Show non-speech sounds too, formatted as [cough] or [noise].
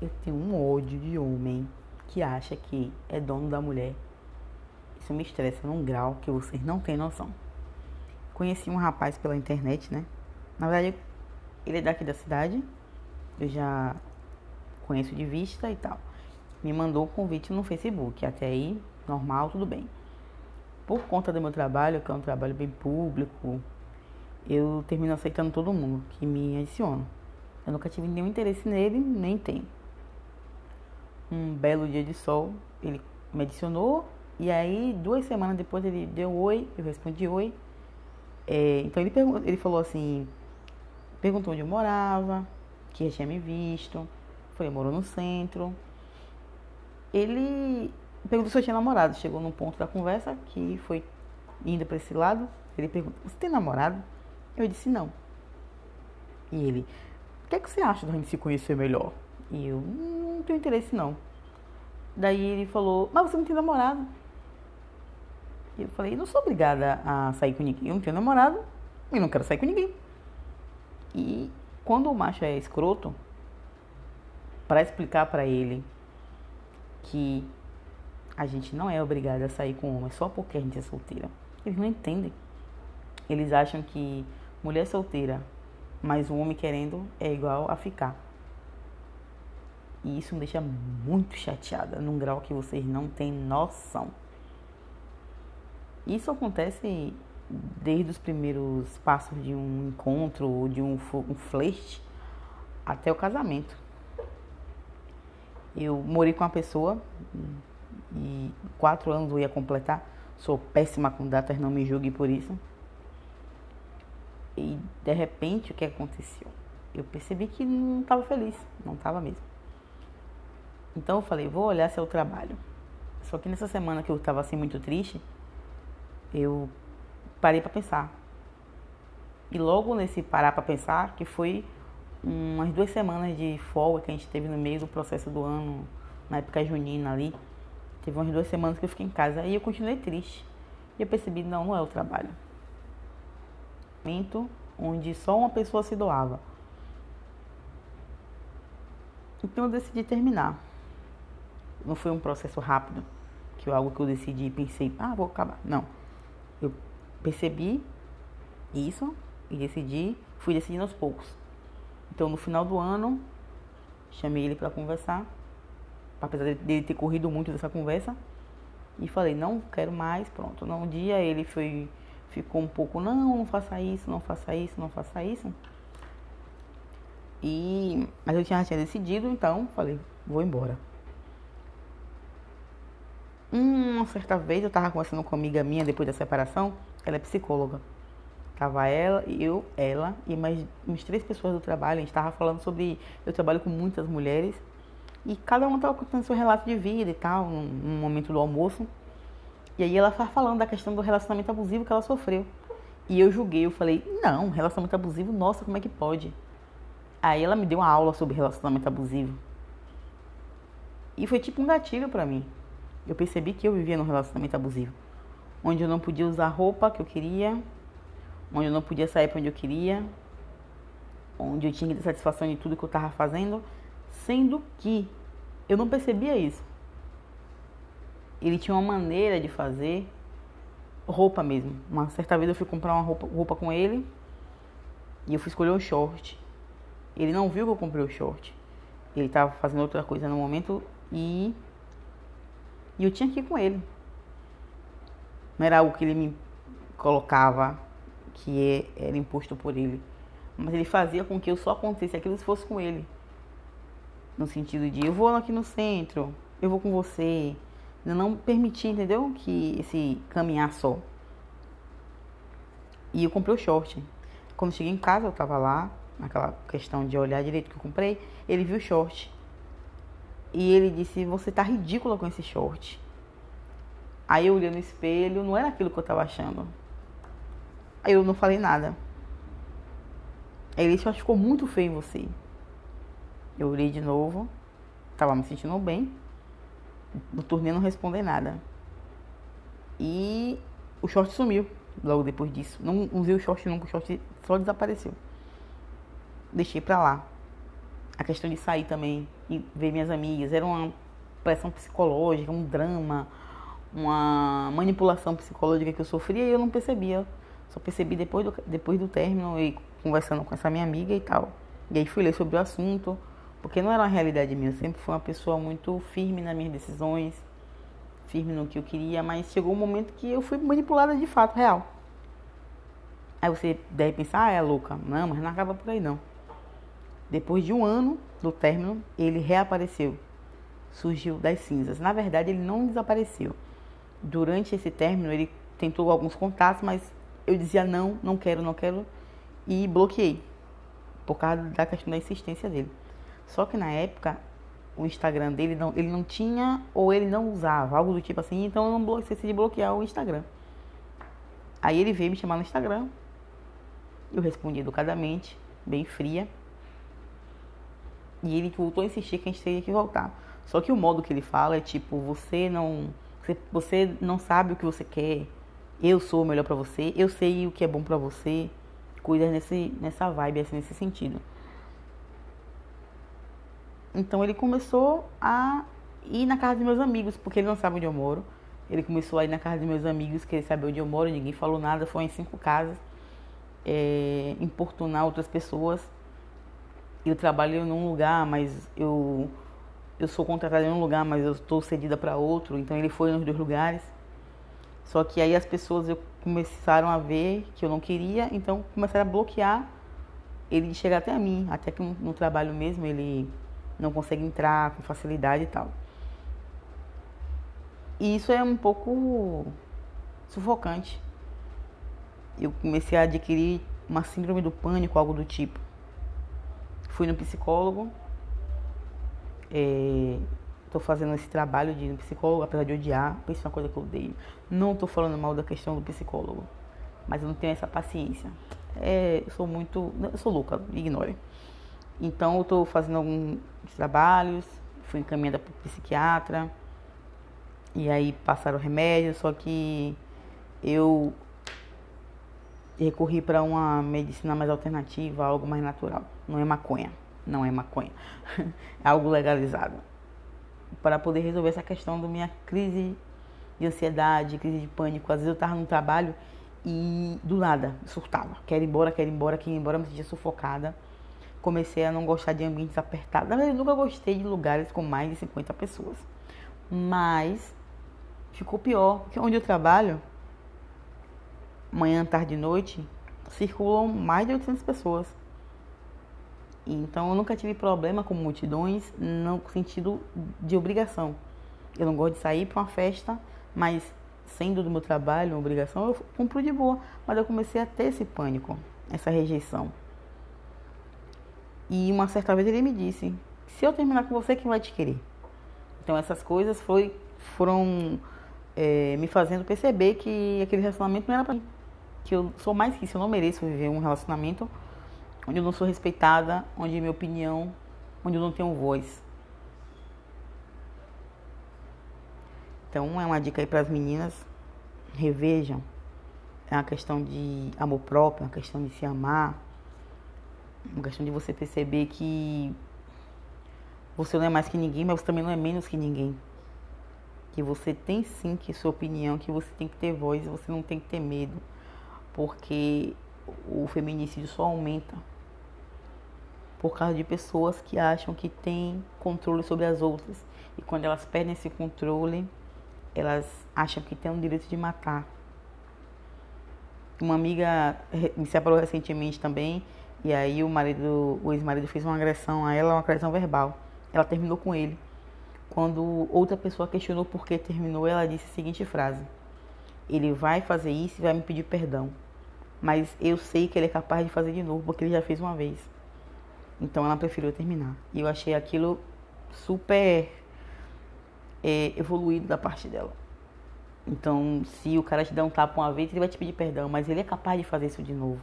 Eu tenho um ódio de homem que acha que é dono da mulher. Isso me estressa num grau que vocês não têm noção. Conheci um rapaz pela internet, né? Na verdade, ele é daqui da cidade. Eu já conheço de vista e tal. Me mandou o convite no Facebook. Até aí, normal, tudo bem. Por conta do meu trabalho, que é um trabalho bem público, eu termino aceitando todo mundo que me adiciona. Eu nunca tive nenhum interesse nele, nem tenho. Um belo dia de sol, ele me adicionou e aí duas semanas depois ele deu oi, eu respondi oi. É, então ele, ele falou assim, perguntou onde eu morava, que já tinha me visto, foi, morou no centro. Ele perguntou se eu tinha namorado, chegou num ponto da conversa que foi indo para esse lado, ele perguntou, você tem namorado? Eu disse não. E ele, o que, é que você acha da gente se conhecer melhor? E eu, não tenho interesse não. Daí ele falou, mas você não tem namorado. E eu falei, não sou obrigada a sair com ninguém. Eu não tenho namorado e não quero sair com ninguém. E quando o macho é escroto, para explicar para ele que a gente não é obrigada a sair com homem só porque a gente é solteira, eles não entendem. Eles acham que mulher solteira mais um homem querendo é igual a ficar. E isso me deixa muito chateada, num grau que vocês não têm noção. Isso acontece desde os primeiros passos de um encontro ou de um, um flerte até o casamento. Eu morei com uma pessoa e quatro anos eu ia completar. Sou péssima com datas, não me julgue por isso. E de repente o que aconteceu? Eu percebi que não estava feliz, não estava mesmo. Então eu falei, vou olhar seu trabalho. Só que nessa semana que eu estava assim muito triste, eu parei para pensar. E logo nesse parar para pensar, que foi umas duas semanas de folga que a gente teve no meio do processo do ano, na época junina ali, teve umas duas semanas que eu fiquei em casa. Aí eu continuei triste. E eu percebi, não, não é o trabalho. Onde só uma pessoa se doava. Então eu decidi terminar. Não foi um processo rápido, que é algo que eu decidi e pensei, ah, vou acabar. Não eu percebi isso e decidi, fui decidindo aos poucos. Então, no final do ano, chamei ele para conversar, apesar dele ter corrido muito dessa conversa, e falei: não quero mais. Pronto. Um dia ele foi, ficou um pouco: não, não faça isso, não faça isso, não faça isso. E, mas eu já tinha decidido, então falei: vou embora. Uma certa vez eu tava conversando com uma amiga minha depois da separação, ela é psicóloga. Tava ela, eu, ela e mais umas três pessoas do trabalho. A gente tava falando sobre. Eu trabalho com muitas mulheres e cada uma tava contando seu relato de vida e tal, no, no momento do almoço. E aí ela tava falando da questão do relacionamento abusivo que ela sofreu. E eu julguei, eu falei, não, relacionamento abusivo, nossa, como é que pode? Aí ela me deu uma aula sobre relacionamento abusivo. E foi tipo um gatilho para mim. Eu percebi que eu vivia num relacionamento abusivo, onde eu não podia usar a roupa que eu queria, onde eu não podia sair para onde eu queria, onde eu tinha que ter satisfação de tudo que eu estava fazendo, sendo que eu não percebia isso. Ele tinha uma maneira de fazer roupa mesmo. Uma certa vez eu fui comprar uma roupa, roupa com ele e eu fui escolher um short. Ele não viu que eu comprei o short. Ele estava fazendo outra coisa no momento e e eu tinha que ir com ele. Não era algo que ele me colocava, que é, era imposto por ele. Mas ele fazia com que eu só acontecesse aquilo se fosse com ele. No sentido de, eu vou aqui no centro, eu vou com você. Eu não permitia, entendeu? Que esse caminhar só. E eu comprei o short. Quando cheguei em casa, eu tava lá, naquela questão de olhar direito que eu comprei, ele viu o short. E ele disse: Você tá ridícula com esse short. Aí eu olhei no espelho, não era aquilo que eu tava achando. Aí eu não falei nada. Aí ele disse: ficou muito feio em você. Eu olhei de novo, tava me sentindo bem. No turnê não responder nada. E o short sumiu logo depois disso. Não usei o short nunca, o short só desapareceu. Deixei pra lá. a questão de sair também e ver minhas amigas. Era uma pressão psicológica, um drama, uma manipulação psicológica que eu sofria e eu não percebia. Só percebi depois do, depois do término e conversando com essa minha amiga e tal. E aí fui ler sobre o assunto, porque não era uma realidade minha. Eu sempre fui uma pessoa muito firme nas minhas decisões, firme no que eu queria, mas chegou um momento que eu fui manipulada de fato, real. Aí você deve pensar, ah, é louca. Não, mas não acaba por aí não. Depois de um ano do término, ele reapareceu. Surgiu das cinzas. Na verdade, ele não desapareceu. Durante esse término, ele tentou alguns contatos, mas eu dizia não, não quero, não quero. E bloqueei. Por causa da questão da insistência dele. Só que na época, o Instagram dele não, ele não tinha ou ele não usava, algo do tipo assim, então eu não esqueci de bloquear o Instagram. Aí ele veio me chamar no Instagram. Eu respondi educadamente, bem fria. E ele voltou a insistir que a gente teria que voltar. Só que o modo que ele fala é tipo, você não. Você não sabe o que você quer. Eu sou o melhor para você. Eu sei o que é bom para você. Cuida nesse, nessa vibe, assim, nesse sentido. Então ele começou a ir na casa dos meus amigos, porque ele não sabe onde eu moro. Ele começou a ir na casa dos meus amigos, querer saber onde eu moro, ninguém falou nada, foi em cinco casas. É, importunar outras pessoas eu trabalho num lugar, mas eu eu sou contratada em um lugar, mas eu estou cedida para outro, então ele foi nos dois lugares. Só que aí as pessoas começaram a ver que eu não queria, então começaram a bloquear ele de chegar até mim, até que no trabalho mesmo ele não consegue entrar com facilidade e tal. E isso é um pouco sufocante. Eu comecei a adquirir uma síndrome do pânico, algo do tipo. Fui no psicólogo. Estou é, fazendo esse trabalho de ir no psicólogo, apesar de odiar. Isso é uma coisa que eu odeio. Não estou falando mal da questão do psicólogo. Mas eu não tenho essa paciência. É, eu sou muito. Eu sou louca, ignore. Então eu estou fazendo alguns trabalhos. Fui encaminhada para psiquiatra. E aí passaram remédio, só que eu recorri para uma medicina mais alternativa, algo mais natural. Não é maconha, não é maconha. [laughs] é algo legalizado. Para poder resolver essa questão da minha crise de ansiedade, crise de pânico. Às vezes eu estava no trabalho e do nada surtava. Quero ir embora, quero ir embora, quero ir embora, me sentia sufocada. Comecei a não gostar de ambientes apertados. Na verdade, eu nunca gostei de lugares com mais de 50 pessoas. Mas ficou pior, porque onde eu trabalho manhã, tarde e noite, circulam mais de 800 pessoas. Então eu nunca tive problema com multidões no sentido de obrigação. Eu não gosto de sair para uma festa, mas sendo do meu trabalho uma obrigação, eu cumpro de boa. Mas eu comecei a ter esse pânico, essa rejeição. E uma certa vez ele me disse: se eu terminar com você, quem vai te querer? Então essas coisas foi, foram é, me fazendo perceber que aquele relacionamento não era para mim que eu sou mais que isso, eu não mereço viver um relacionamento onde eu não sou respeitada, onde minha opinião, onde eu não tenho voz. Então é uma dica aí para as meninas, revejam. É uma questão de amor próprio, é uma questão de se amar, uma questão de você perceber que você não é mais que ninguém, mas você também não é menos que ninguém. Que você tem sim que sua opinião, que você tem que ter voz, você não tem que ter medo porque o feminicídio só aumenta por causa de pessoas que acham que têm controle sobre as outras e quando elas perdem esse controle, elas acham que têm o direito de matar. Uma amiga me separou recentemente também e aí o marido, o ex-marido fez uma agressão a ela, uma agressão verbal. Ela terminou com ele. Quando outra pessoa questionou por que terminou, ela disse a seguinte frase: Ele vai fazer isso e vai me pedir perdão mas eu sei que ele é capaz de fazer de novo porque ele já fez uma vez. Então ela preferiu terminar. E eu achei aquilo super é, evoluído da parte dela. Então, se o cara te der um tapa uma vez, ele vai te pedir perdão, mas ele é capaz de fazer isso de novo.